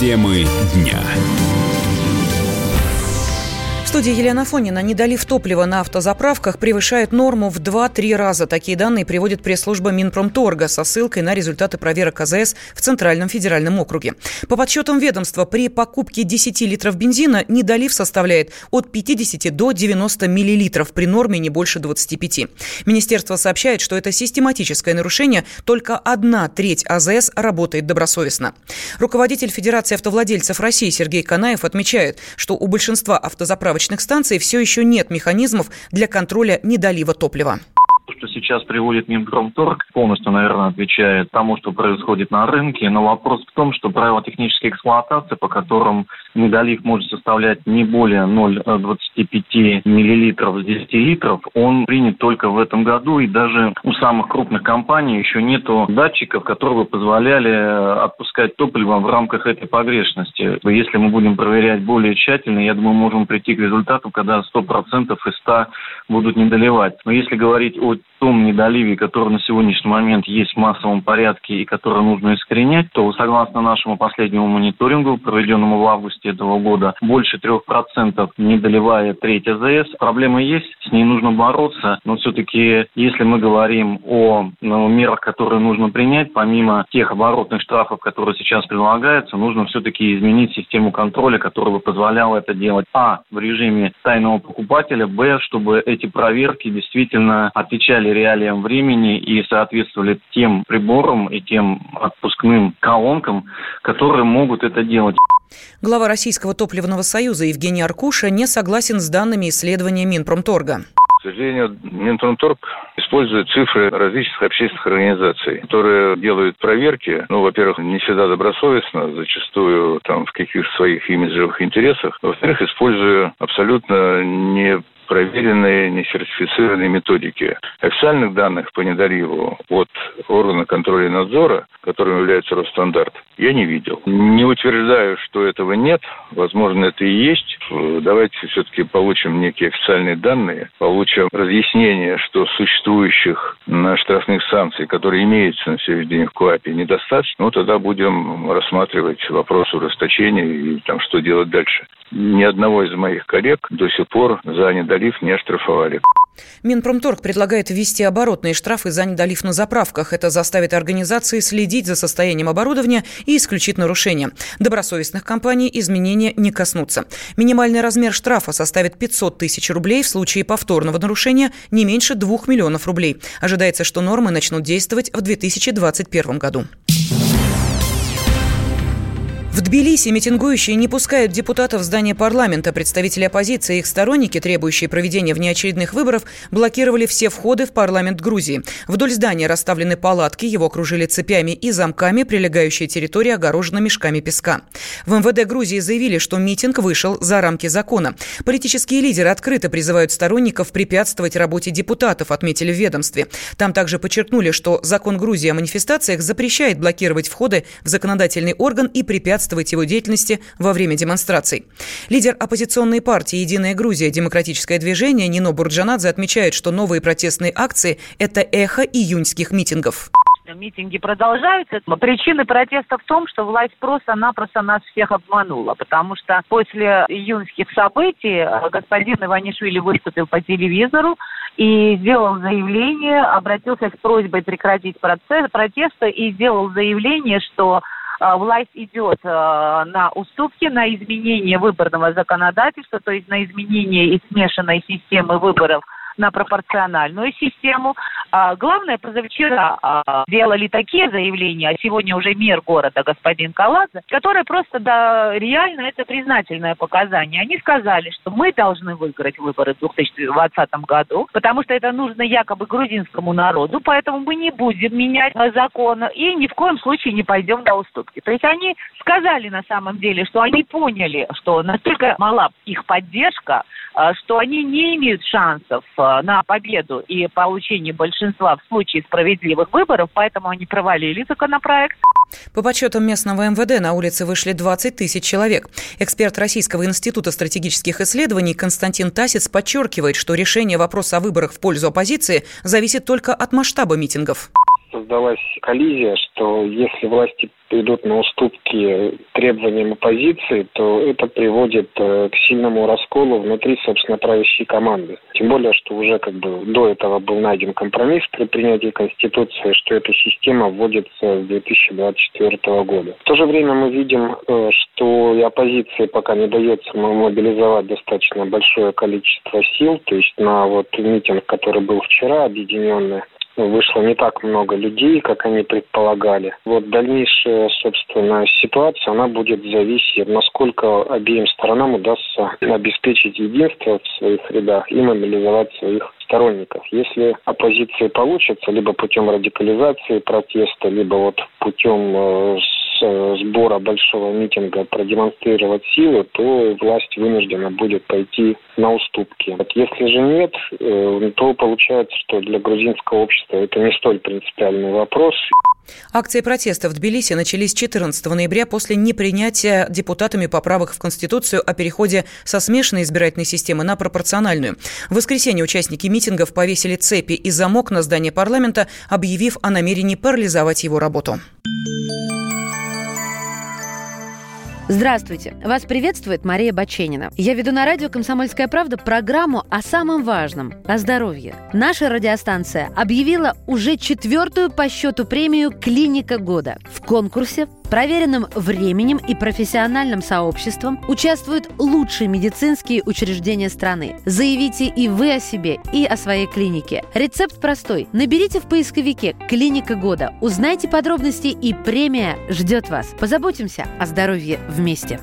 Темы дня студии Елена Фонина. Недолив топлива на автозаправках превышает норму в 2-3 раза. Такие данные приводит пресс-служба Минпромторга со ссылкой на результаты проверок АЗС в Центральном федеральном округе. По подсчетам ведомства, при покупке 10 литров бензина недолив составляет от 50 до 90 миллилитров, при норме не больше 25. Министерство сообщает, что это систематическое нарушение, только одна треть АЗС работает добросовестно. Руководитель Федерации автовладельцев России Сергей Канаев отмечает, что у большинства автозаправок заправочных станций все еще нет механизмов для контроля недолива топлива сейчас приводит Минпромторг, полностью, наверное, отвечает тому, что происходит на рынке. Но вопрос в том, что правила технической эксплуатации, по которым недолив может составлять не более 0,25 миллилитров с 10 литров, он принят только в этом году, и даже у самых крупных компаний еще нету датчиков, которые бы позволяли отпускать топливо в рамках этой погрешности. Если мы будем проверять более тщательно, я думаю, можем прийти к результату, когда 100% из 100 будут не доливать. Но если говорить о том недоливе, который на сегодняшний момент есть в массовом порядке и который нужно искоренять, то согласно нашему последнему мониторингу, проведенному в августе этого года, больше трех процентов не доливает треть АЗС. Проблема есть, с ней нужно бороться, но все-таки, если мы говорим о ну, мерах, которые нужно принять, помимо тех оборотных штрафов, которые сейчас прилагаются, нужно все-таки изменить систему контроля, которая бы позволяла это делать, а, в режиме тайного покупателя, б, чтобы эти проверки действительно отвечали реалиям времени и соответствовали тем приборам и тем отпускным колонкам, которые могут это делать. Глава Российского топливного союза Евгений Аркуша не согласен с данными исследования Минпромторга. К сожалению, Минпромторг использует цифры различных общественных организаций, которые делают проверки, ну, во-первых, не всегда добросовестно, зачастую там в каких-то своих имиджевых интересах, во-вторых, используя абсолютно не проверенные, несертифицированные методики. Официальных данных по недоливу от органа контроля и надзора, которым является Росстандарт, я не видел. Не утверждаю, что этого нет. Возможно, это и есть. Давайте все-таки получим некие официальные данные, получим разъяснение, что существующих на штрафных санкций, которые имеются на сегодняшний день в КОАПе, недостаточно. Ну, тогда будем рассматривать вопрос ужесточения и там, что делать дальше. Ни одного из моих коллег до сих пор за недолив не оштрафовали. Минпромторг предлагает ввести оборотные штрафы за недолив на заправках. Это заставит организации следить за состоянием оборудования и исключит нарушения. Добросовестных компаний изменения не коснутся. Минимальный размер штрафа составит 500 тысяч рублей, в случае повторного нарушения не меньше 2 миллионов рублей. Ожидается, что нормы начнут действовать в 2021 году. Тбилиси митингующие не пускают депутатов в здание парламента. Представители оппозиции и их сторонники, требующие проведения внеочередных выборов, блокировали все входы в парламент Грузии. Вдоль здания расставлены палатки, его окружили цепями и замками, прилегающая территория огорожена мешками песка. В МВД Грузии заявили, что митинг вышел за рамки закона. Политические лидеры открыто призывают сторонников препятствовать работе депутатов, отметили в ведомстве. Там также подчеркнули, что закон Грузии о манифестациях запрещает блокировать входы в законодательный орган и препятствовать препятствовать его деятельности во время демонстраций. Лидер оппозиционной партии «Единая Грузия. Демократическое движение» Нино Бурджанадзе отмечает, что новые протестные акции – это эхо июньских митингов митинги продолжаются. Причина протеста в том, что власть просто-напросто нас всех обманула, потому что после июньских событий э, господин Иванишвили выступил по телевизору и сделал заявление, обратился с просьбой прекратить процесс, протеста и сделал заявление, что власть идет а, на уступки, на изменение выборного законодательства, то есть на изменение и смешанной системы выборов на пропорциональную систему. А, главное, позавчера а, делали такие заявления, а сегодня уже мэр города, господин Каладзе, которые просто, да, реально это признательное показание. Они сказали, что мы должны выиграть выборы в 2020 году, потому что это нужно якобы грузинскому народу, поэтому мы не будем менять закон и ни в коем случае не пойдем на уступки. То есть они сказали на самом деле, что они поняли, что настолько мала их поддержка, а, что они не имеют шансов а, на победу и получение большинства в случае справедливых выборов, поэтому они провалили законопроект. По подсчетам местного МВД на улице вышли 20 тысяч человек. Эксперт Российского института стратегических исследований Константин Тасец подчеркивает, что решение вопроса о выборах в пользу оппозиции зависит только от масштаба митингов создалась коллизия, что если власти идут на уступки требованиям оппозиции, то это приводит э, к сильному расколу внутри, собственно, правящей команды. Тем более, что уже как бы до этого был найден компромисс при принятии Конституции, что эта система вводится с 2024 года. В то же время мы видим, э, что и оппозиции пока не дается мобилизовать достаточно большое количество сил, то есть на вот митинг, который был вчера, объединенный вышло не так много людей, как они предполагали. Вот дальнейшая, собственно, ситуация, она будет зависеть, насколько обеим сторонам удастся обеспечить единство в своих рядах и мобилизовать своих сторонников. Если оппозиции получится либо путем радикализации протеста, либо вот путем Э, сбора большого митинга продемонстрировать силы, то власть вынуждена будет пойти на уступки. Если же нет, э, то получается, что для грузинского общества это не столь принципиальный вопрос. Акции протеста в Тбилиси начались 14 ноября после непринятия депутатами поправок в Конституцию о переходе со смешанной избирательной системы на пропорциональную. В воскресенье участники митингов повесили цепи и замок на здание парламента, объявив о намерении парализовать его работу. Здравствуйте! Вас приветствует Мария Баченина. Я веду на радио «Комсомольская правда» программу о самом важном – о здоровье. Наша радиостанция объявила уже четвертую по счету премию «Клиника года». В конкурсе проверенным временем и профессиональным сообществом участвуют лучшие медицинские учреждения страны. Заявите и вы о себе, и о своей клинике. Рецепт простой. Наберите в поисковике «Клиника года», узнайте подробности и премия ждет вас. Позаботимся о здоровье вместе.